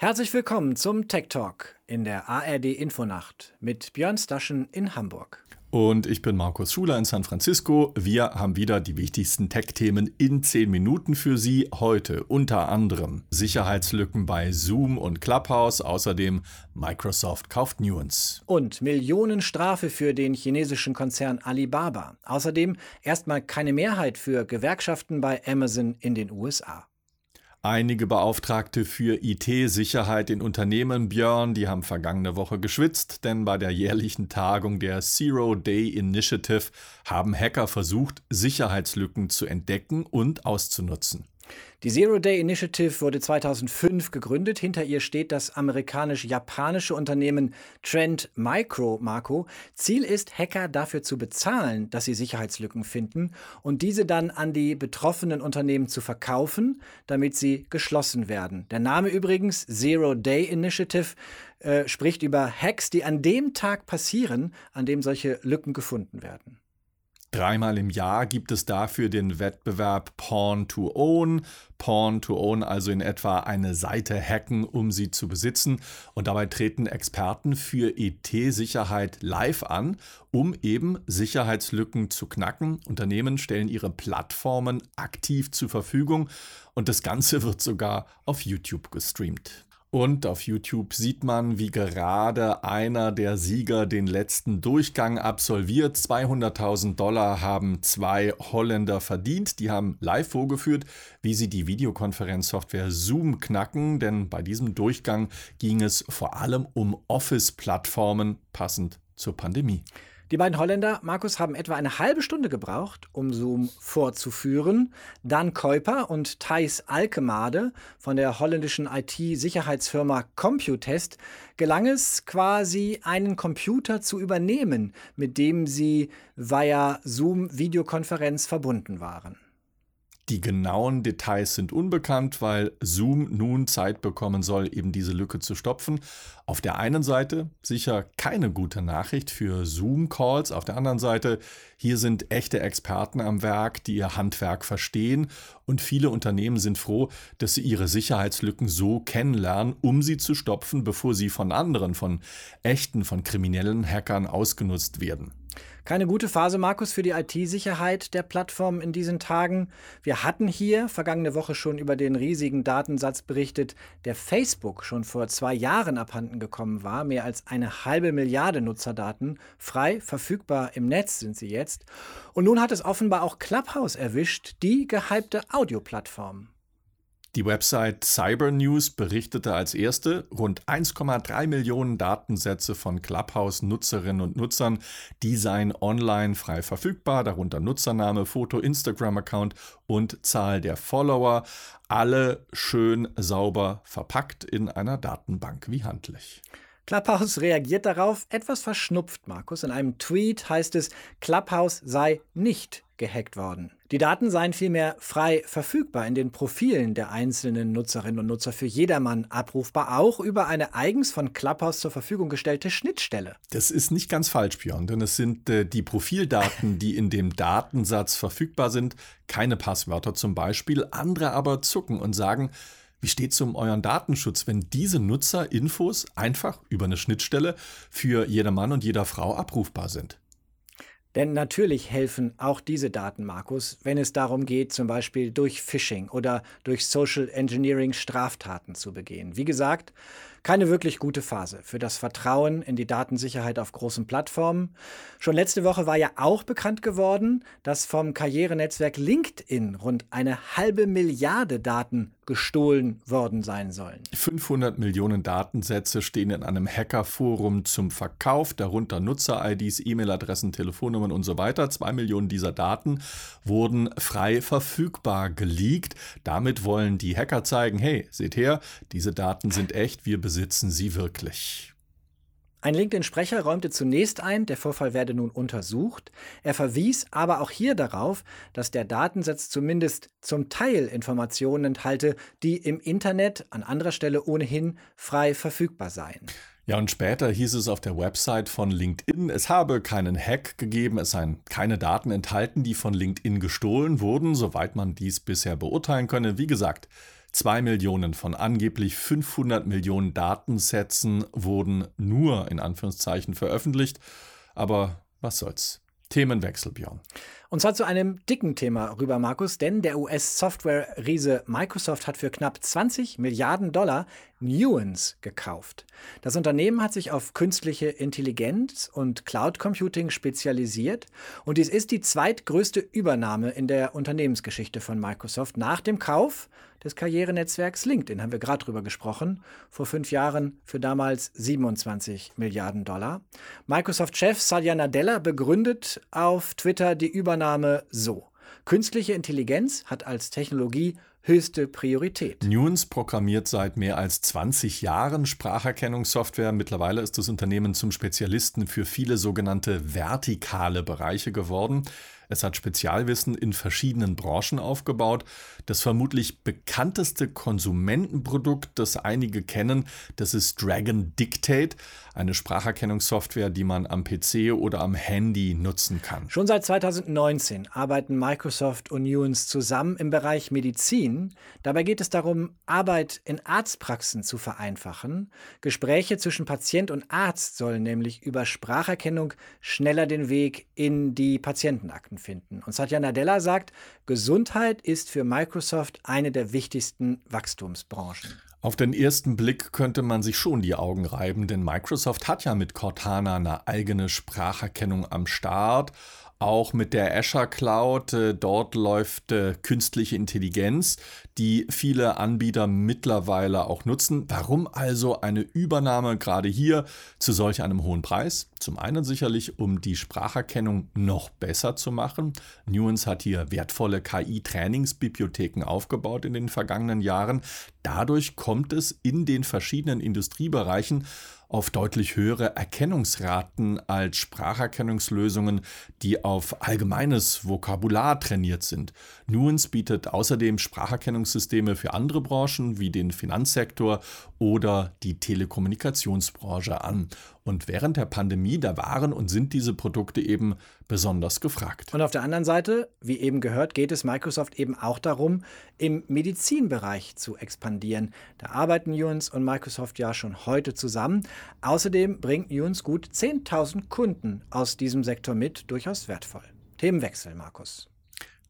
Herzlich willkommen zum Tech Talk in der ARD Infonacht mit Björn Staschen in Hamburg. Und ich bin Markus Schuler in San Francisco. Wir haben wieder die wichtigsten Tech-Themen in 10 Minuten für Sie. Heute unter anderem Sicherheitslücken bei Zoom und Clubhouse. Außerdem Microsoft kauft Nuance. Und Millionenstrafe für den chinesischen Konzern Alibaba. Außerdem erstmal keine Mehrheit für Gewerkschaften bei Amazon in den USA. Einige Beauftragte für IT-Sicherheit in Unternehmen, Björn, die haben vergangene Woche geschwitzt, denn bei der jährlichen Tagung der Zero Day Initiative haben Hacker versucht, Sicherheitslücken zu entdecken und auszunutzen. Die Zero Day Initiative wurde 2005 gegründet. Hinter ihr steht das amerikanisch-japanische Unternehmen Trend Micro, Marco. Ziel ist, Hacker dafür zu bezahlen, dass sie Sicherheitslücken finden und diese dann an die betroffenen Unternehmen zu verkaufen, damit sie geschlossen werden. Der Name übrigens Zero Day Initiative äh, spricht über Hacks, die an dem Tag passieren, an dem solche Lücken gefunden werden. Dreimal im Jahr gibt es dafür den Wettbewerb Porn to Own. Porn to Own, also in etwa eine Seite hacken, um sie zu besitzen. Und dabei treten Experten für IT-Sicherheit live an, um eben Sicherheitslücken zu knacken. Unternehmen stellen ihre Plattformen aktiv zur Verfügung und das Ganze wird sogar auf YouTube gestreamt. Und auf YouTube sieht man, wie gerade einer der Sieger den letzten Durchgang absolviert. 200.000 Dollar haben zwei Holländer verdient. Die haben live vorgeführt, wie sie die Videokonferenzsoftware Zoom knacken. Denn bei diesem Durchgang ging es vor allem um Office-Plattformen passend zur Pandemie. Die beiden Holländer, Markus, haben etwa eine halbe Stunde gebraucht, um Zoom vorzuführen. Dan Kuiper und Thijs Alkemade von der holländischen IT-Sicherheitsfirma Computest gelang es quasi, einen Computer zu übernehmen, mit dem sie via Zoom-Videokonferenz verbunden waren. Die genauen Details sind unbekannt, weil Zoom nun Zeit bekommen soll, eben diese Lücke zu stopfen. Auf der einen Seite sicher keine gute Nachricht für Zoom-Calls, auf der anderen Seite hier sind echte Experten am Werk, die ihr Handwerk verstehen und viele Unternehmen sind froh, dass sie ihre Sicherheitslücken so kennenlernen, um sie zu stopfen, bevor sie von anderen, von echten, von kriminellen Hackern ausgenutzt werden. Keine gute Phase, Markus, für die IT-Sicherheit der Plattform in diesen Tagen. Wir hatten hier vergangene Woche schon über den riesigen Datensatz berichtet, der Facebook schon vor zwei Jahren abhanden gekommen war. Mehr als eine halbe Milliarde Nutzerdaten frei verfügbar im Netz sind sie jetzt. Und nun hat es offenbar auch Clubhouse erwischt, die gehypte Audioplattform. Die Website Cybernews berichtete als erste, rund 1,3 Millionen Datensätze von Clubhouse-Nutzerinnen und Nutzern, die seien online frei verfügbar, darunter Nutzername, Foto, Instagram-Account und Zahl der Follower, alle schön sauber verpackt in einer Datenbank wie handlich. Clubhouse reagiert darauf etwas verschnupft, Markus. In einem Tweet heißt es, Clubhouse sei nicht gehackt worden. Die Daten seien vielmehr frei verfügbar in den Profilen der einzelnen Nutzerinnen und Nutzer für jedermann abrufbar, auch über eine eigens von Clubhouse zur Verfügung gestellte Schnittstelle. Das ist nicht ganz falsch, Björn, denn es sind äh, die Profildaten, die in dem Datensatz verfügbar sind, keine Passwörter zum Beispiel. Andere aber zucken und sagen, wie steht es um euren Datenschutz, wenn diese Nutzerinfos einfach über eine Schnittstelle für jeder Mann und jeder Frau abrufbar sind? Denn natürlich helfen auch diese Daten, Markus, wenn es darum geht, zum Beispiel durch Phishing oder durch Social Engineering Straftaten zu begehen. Wie gesagt, keine wirklich gute Phase für das Vertrauen in die Datensicherheit auf großen Plattformen. Schon letzte Woche war ja auch bekannt geworden, dass vom Karrierenetzwerk LinkedIn rund eine halbe Milliarde Daten gestohlen worden sein sollen. 500 Millionen Datensätze stehen in einem Hackerforum zum Verkauf, darunter Nutzer-IDs, E-Mail-Adressen, Telefonnummern und so weiter. Zwei Millionen dieser Daten wurden frei verfügbar geleakt. Damit wollen die Hacker zeigen, hey, seht her, diese Daten sind echt, wir besitzen sie wirklich. Ein LinkedIn-Sprecher räumte zunächst ein, der Vorfall werde nun untersucht. Er verwies aber auch hier darauf, dass der Datensatz zumindest zum Teil Informationen enthalte, die im Internet an anderer Stelle ohnehin frei verfügbar seien. Ja, und später hieß es auf der Website von LinkedIn, es habe keinen Hack gegeben, es seien keine Daten enthalten, die von LinkedIn gestohlen wurden, soweit man dies bisher beurteilen könne. Wie gesagt, Zwei Millionen von angeblich 500 Millionen Datensätzen wurden nur in Anführungszeichen veröffentlicht. Aber was soll's? Themenwechsel, Björn. Und zwar zu einem dicken Thema rüber, Markus, denn der US-Software-Riese Microsoft hat für knapp 20 Milliarden Dollar Nuance gekauft. Das Unternehmen hat sich auf künstliche Intelligenz und Cloud Computing spezialisiert und dies ist die zweitgrößte Übernahme in der Unternehmensgeschichte von Microsoft nach dem Kauf des Karrierenetzwerks LinkedIn, haben wir gerade drüber gesprochen, vor fünf Jahren für damals 27 Milliarden Dollar. Microsoft-Chef Satya Nadella begründet auf Twitter die Übernahme so. Künstliche Intelligenz hat als Technologie höchste Priorität. Nuance programmiert seit mehr als 20 Jahren Spracherkennungssoftware. Mittlerweile ist das Unternehmen zum Spezialisten für viele sogenannte vertikale Bereiche geworden. Es hat Spezialwissen in verschiedenen Branchen aufgebaut. Das vermutlich bekannteste Konsumentenprodukt, das einige kennen, das ist Dragon Dictate, eine Spracherkennungssoftware, die man am PC oder am Handy nutzen kann. Schon seit 2019 arbeiten Microsoft und Nuance zusammen im Bereich Medizin. Dabei geht es darum, Arbeit in Arztpraxen zu vereinfachen. Gespräche zwischen Patient und Arzt sollen nämlich über Spracherkennung schneller den Weg in die Patientenakten finden. Und Satya Nadella sagt, Gesundheit ist für Microsoft eine der wichtigsten Wachstumsbranchen. Auf den ersten Blick könnte man sich schon die Augen reiben, denn Microsoft hat ja mit Cortana eine eigene Spracherkennung am Start auch mit der Azure Cloud. Äh, dort läuft äh, künstliche Intelligenz, die viele Anbieter mittlerweile auch nutzen. Warum also eine Übernahme gerade hier zu solch einem hohen Preis? Zum einen sicherlich, um die Spracherkennung noch besser zu machen. Nuance hat hier wertvolle KI-Trainingsbibliotheken aufgebaut in den vergangenen Jahren. Dadurch kommt es in den verschiedenen Industriebereichen auf deutlich höhere Erkennungsraten als Spracherkennungslösungen, die auf allgemeines Vokabular trainiert sind. Nuance bietet außerdem Spracherkennungssysteme für andere Branchen wie den Finanzsektor oder die Telekommunikationsbranche an. Und während der Pandemie, da waren und sind diese Produkte eben besonders gefragt. Und auf der anderen Seite, wie eben gehört, geht es Microsoft eben auch darum, im Medizinbereich zu expandieren. Da arbeiten Nuance und Microsoft ja schon heute zusammen. Außerdem bringt Nuance gut 10.000 Kunden aus diesem Sektor mit, durchaus wertvoll. Themenwechsel, Markus.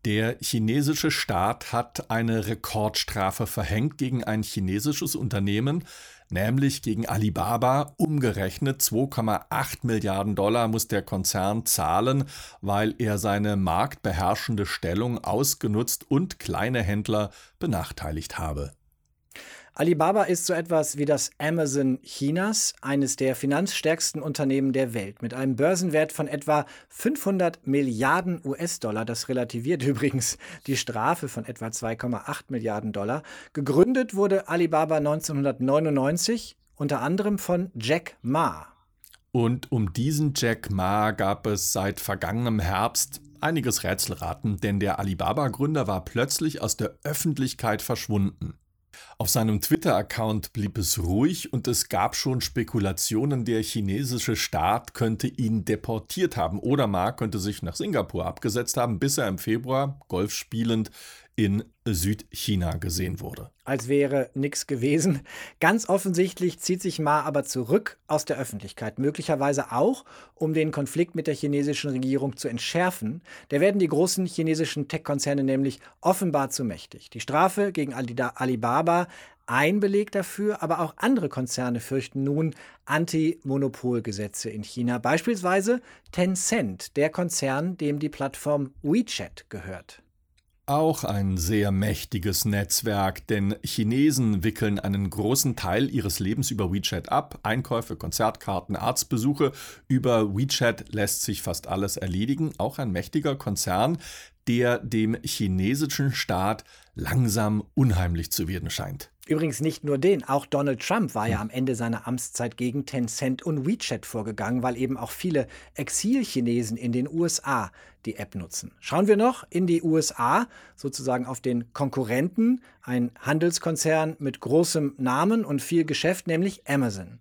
Der chinesische Staat hat eine Rekordstrafe verhängt gegen ein chinesisches Unternehmen, nämlich gegen Alibaba. Umgerechnet 2,8 Milliarden Dollar muss der Konzern zahlen, weil er seine marktbeherrschende Stellung ausgenutzt und kleine Händler benachteiligt habe. Alibaba ist so etwas wie das Amazon Chinas, eines der finanzstärksten Unternehmen der Welt, mit einem Börsenwert von etwa 500 Milliarden US-Dollar. Das relativiert übrigens die Strafe von etwa 2,8 Milliarden Dollar. Gegründet wurde Alibaba 1999 unter anderem von Jack Ma. Und um diesen Jack Ma gab es seit vergangenem Herbst einiges Rätselraten, denn der Alibaba-Gründer war plötzlich aus der Öffentlichkeit verschwunden. Auf seinem Twitter-Account blieb es ruhig und es gab schon Spekulationen, der chinesische Staat könnte ihn deportiert haben. Oder Ma könnte sich nach Singapur abgesetzt haben, bis er im Februar Golf spielend in Südchina gesehen wurde. Als wäre nichts gewesen. Ganz offensichtlich zieht sich Ma aber zurück aus der Öffentlichkeit, möglicherweise auch, um den Konflikt mit der chinesischen Regierung zu entschärfen. Da werden die großen chinesischen Tech-Konzerne nämlich offenbar zu mächtig. Die Strafe gegen Alibaba ein Beleg dafür, aber auch andere Konzerne fürchten nun Anti-Monopolgesetze in China. Beispielsweise Tencent, der Konzern, dem die Plattform WeChat gehört. Auch ein sehr mächtiges Netzwerk, denn Chinesen wickeln einen großen Teil ihres Lebens über WeChat ab. Einkäufe, Konzertkarten, Arztbesuche. Über WeChat lässt sich fast alles erledigen. Auch ein mächtiger Konzern, der dem chinesischen Staat langsam unheimlich zu werden scheint. Übrigens nicht nur den, auch Donald Trump war ja am Ende seiner Amtszeit gegen Tencent und WeChat vorgegangen, weil eben auch viele Exilchinesen in den USA die App nutzen. Schauen wir noch in die USA, sozusagen auf den Konkurrenten, ein Handelskonzern mit großem Namen und viel Geschäft, nämlich Amazon.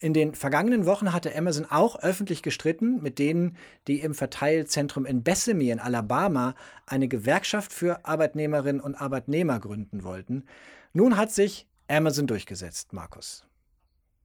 In den vergangenen Wochen hatte Amazon auch öffentlich gestritten mit denen, die im Verteilzentrum in Bessemer in Alabama eine Gewerkschaft für Arbeitnehmerinnen und Arbeitnehmer gründen wollten. Nun hat sich Amazon durchgesetzt, Markus.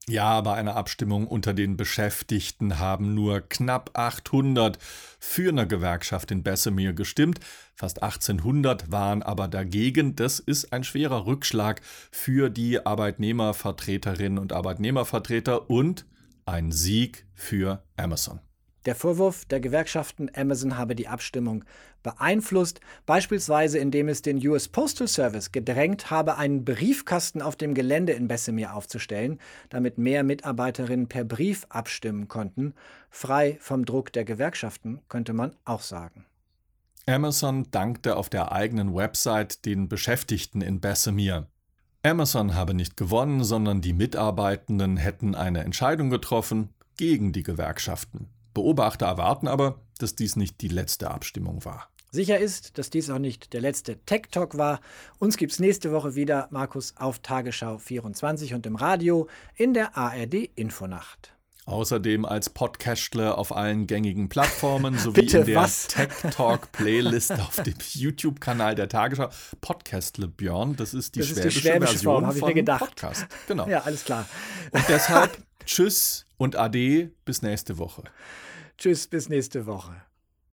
Ja, bei einer Abstimmung unter den Beschäftigten haben nur knapp 800 für eine Gewerkschaft in Bessemer gestimmt. Fast 1800 waren aber dagegen. Das ist ein schwerer Rückschlag für die Arbeitnehmervertreterinnen und Arbeitnehmervertreter und ein Sieg für Amazon. Der Vorwurf der Gewerkschaften, Amazon habe die Abstimmung beeinflusst, beispielsweise indem es den US Postal Service gedrängt habe, einen Briefkasten auf dem Gelände in Bessemer aufzustellen, damit mehr Mitarbeiterinnen per Brief abstimmen konnten, frei vom Druck der Gewerkschaften, könnte man auch sagen. Amazon dankte auf der eigenen Website den Beschäftigten in Bessemer. Amazon habe nicht gewonnen, sondern die Mitarbeitenden hätten eine Entscheidung getroffen gegen die Gewerkschaften. Beobachter erwarten aber, dass dies nicht die letzte Abstimmung war. Sicher ist, dass dies auch nicht der letzte Tech Talk war. Uns gibt es nächste Woche wieder, Markus, auf Tagesschau 24 und im Radio in der ARD Infonacht. Außerdem als Podcastle auf allen gängigen Plattformen sowie Bitte, in der was? Tech Talk Playlist auf dem YouTube-Kanal der Tagesschau. Podcastle, Björn, das ist die Das ist die schwäbische schwäbische Version Form, hab ich mir von gedacht. Podcast. Genau. Ja, alles klar. Und deshalb Tschüss und Ade bis nächste Woche. Tschüss, bis nächste Woche.